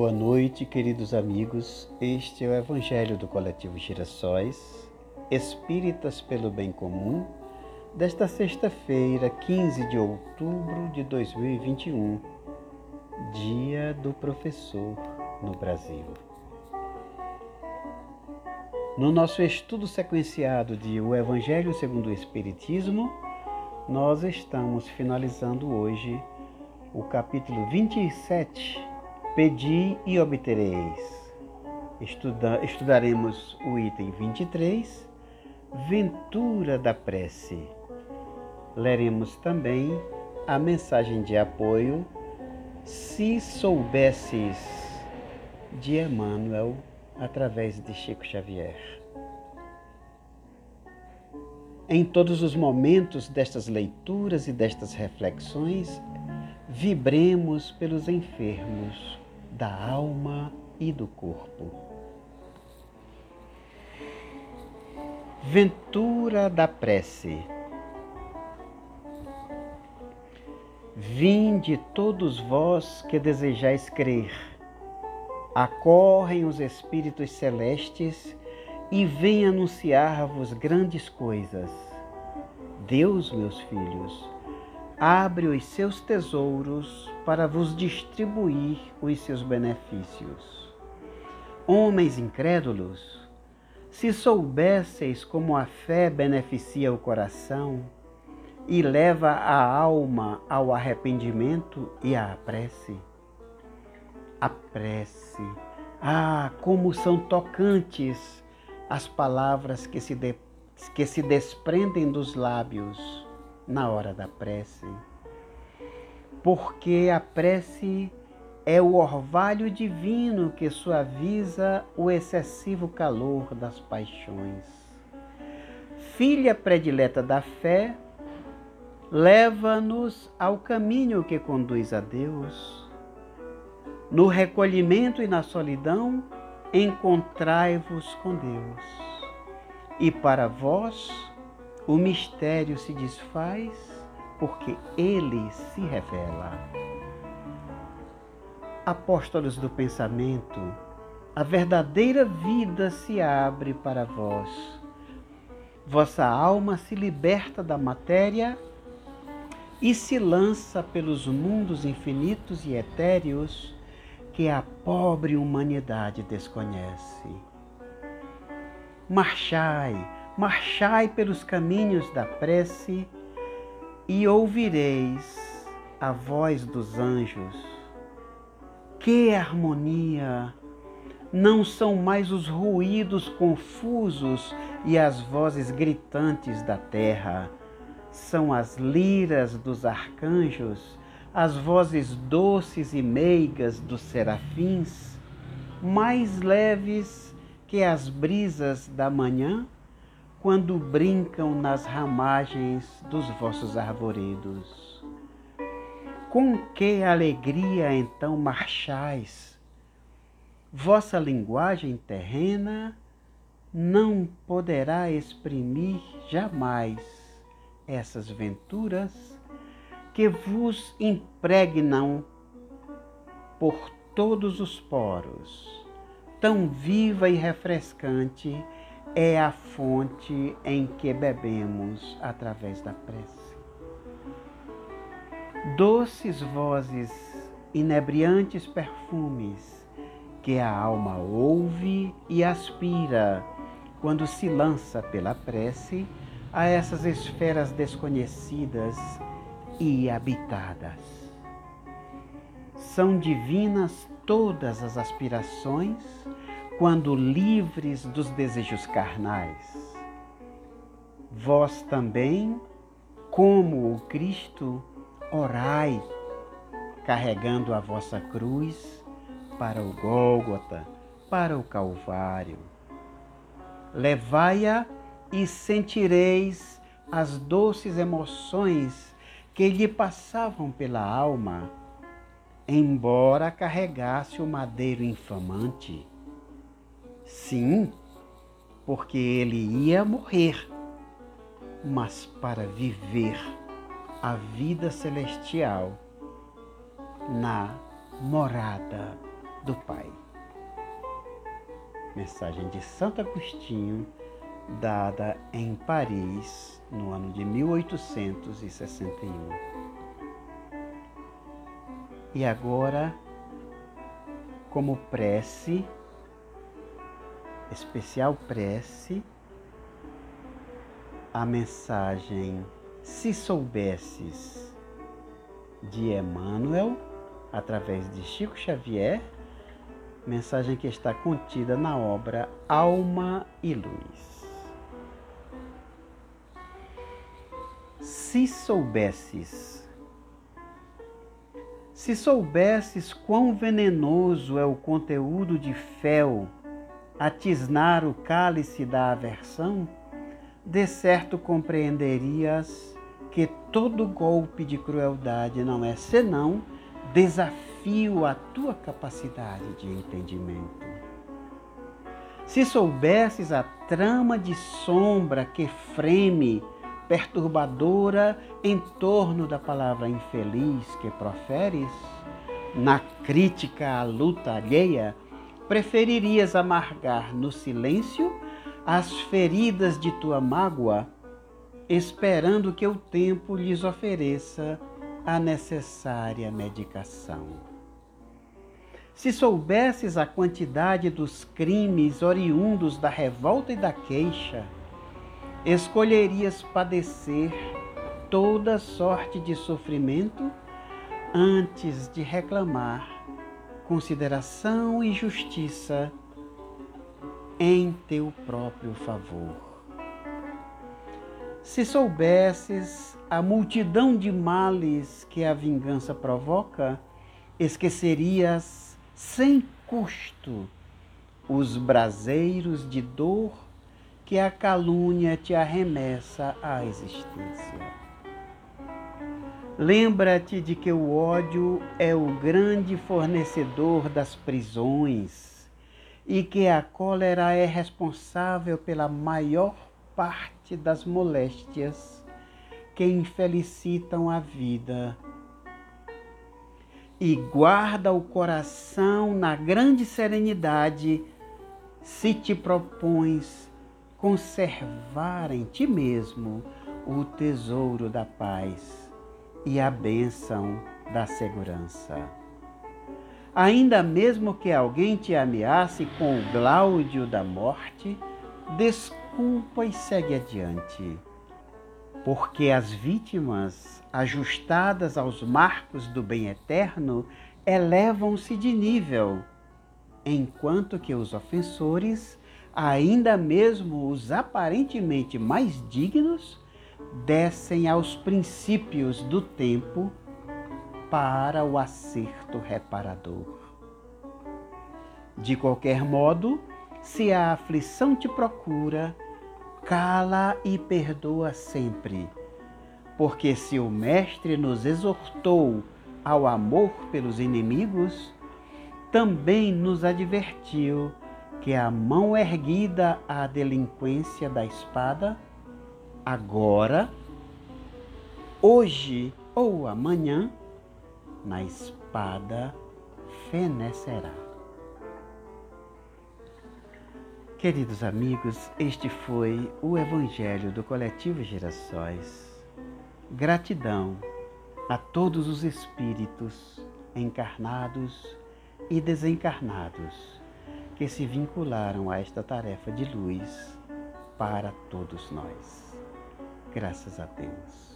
Boa noite, queridos amigos. Este é o Evangelho do Coletivo Girassóis, Espíritas pelo Bem Comum, desta sexta-feira, 15 de outubro de 2021, Dia do Professor no Brasil. No nosso estudo sequenciado de O Evangelho segundo o Espiritismo, nós estamos finalizando hoje o capítulo 27 Pedi e obtereis. Estuda, estudaremos o item 23, Ventura da Prece. Leremos também a mensagem de apoio, Se Soubesses, de Emmanuel, através de Chico Xavier. Em todos os momentos destas leituras e destas reflexões, vibremos pelos enfermos da alma e do corpo. Ventura da prece. Vinde todos vós que desejais crer, acorrem os Espíritos celestes e vêm anunciar-vos grandes coisas. Deus, meus filhos, abre os seus tesouros para vos distribuir os seus benefícios. Homens incrédulos, se soubesseis como a fé beneficia o coração e leva a alma ao arrependimento e à prece. A prece, ah, como são tocantes as palavras que se, de, que se desprendem dos lábios na hora da prece. Porque a prece é o orvalho divino que suaviza o excessivo calor das paixões. Filha predileta da fé, leva-nos ao caminho que conduz a Deus. No recolhimento e na solidão, encontrai-vos com Deus. E para vós, o mistério se desfaz porque ele se revela. Apóstolos do pensamento, a verdadeira vida se abre para vós. Vossa alma se liberta da matéria e se lança pelos mundos infinitos e etéreos que a pobre humanidade desconhece. Marchai, marchai pelos caminhos da prece e ouvireis a voz dos anjos. Que harmonia! Não são mais os ruídos confusos e as vozes gritantes da terra, são as liras dos arcanjos, as vozes doces e meigas dos serafins, mais leves que as brisas da manhã quando brincam nas ramagens dos vossos arvoredos. Com que alegria então marchais? Vossa linguagem terrena não poderá exprimir jamais essas venturas que vos impregnam por todos os poros, tão viva e refrescante é a fonte em que bebemos através da prece. Doces vozes, inebriantes perfumes, que a alma ouve e aspira quando se lança pela prece a essas esferas desconhecidas e habitadas. São divinas todas as aspirações quando livres dos desejos carnais. Vós também, como o Cristo, orai, carregando a vossa cruz para o Gólgota, para o Calvário. Levai-a e sentireis as doces emoções que lhe passavam pela alma, embora carregasse o madeiro infamante Sim, porque ele ia morrer, mas para viver a vida celestial na morada do Pai. Mensagem de Santo Agostinho, dada em Paris no ano de 1861. E agora, como prece, especial prece, a mensagem Se Soubesses de Emmanuel, através de Chico Xavier, mensagem que está contida na obra Alma e Luz. Se soubesses, se soubesses quão venenoso é o conteúdo de fel a tisnar o cálice da aversão, de certo compreenderias que todo golpe de crueldade não é senão desafio à tua capacidade de entendimento. Se soubesses a trama de sombra que freme, perturbadora, em torno da palavra infeliz que proferes, na crítica à luta alheia, preferirias amargar no silêncio as feridas de tua mágoa, esperando que o tempo lhes ofereça a necessária medicação. Se soubesses a quantidade dos crimes oriundos da revolta e da queixa, escolherias padecer toda sorte de sofrimento antes de reclamar consideração e justiça em teu próprio favor. Se soubesses a multidão de males que a vingança provoca, esquecerias sem custo os braseiros de dor que a calúnia te arremessa à existência. Lembra-te de que o ódio é o grande fornecedor das prisões e que a cólera é responsável pela maior parte das moléstias que infelicitam a vida. E guarda o coração na grande serenidade se te propões conservar em ti mesmo o tesouro da paz e a bênção da segurança. Ainda mesmo que alguém te ameace com o gláudio da morte, desculpa e segue adiante. Porque as vítimas, ajustadas aos marcos do bem eterno, elevam-se de nível, enquanto que os ofensores, ainda mesmo os aparentemente mais dignos, descem aos princípios do tempo para o acerto reparador. De qualquer modo, se a aflição te procura, cala e perdoa sempre, porque se o Mestre nos exortou ao amor pelos inimigos, também nos advertiu que a mão erguida à delinquência da espada agora, hoje ou amanhã, na espada fenecerá. Queridos amigos, este foi o Evangelho do Coletivo Gerações. Gratidão a todos os espíritos encarnados e desencarnados que se vincularam a esta tarefa de luz para todos nós. Graças a Deus.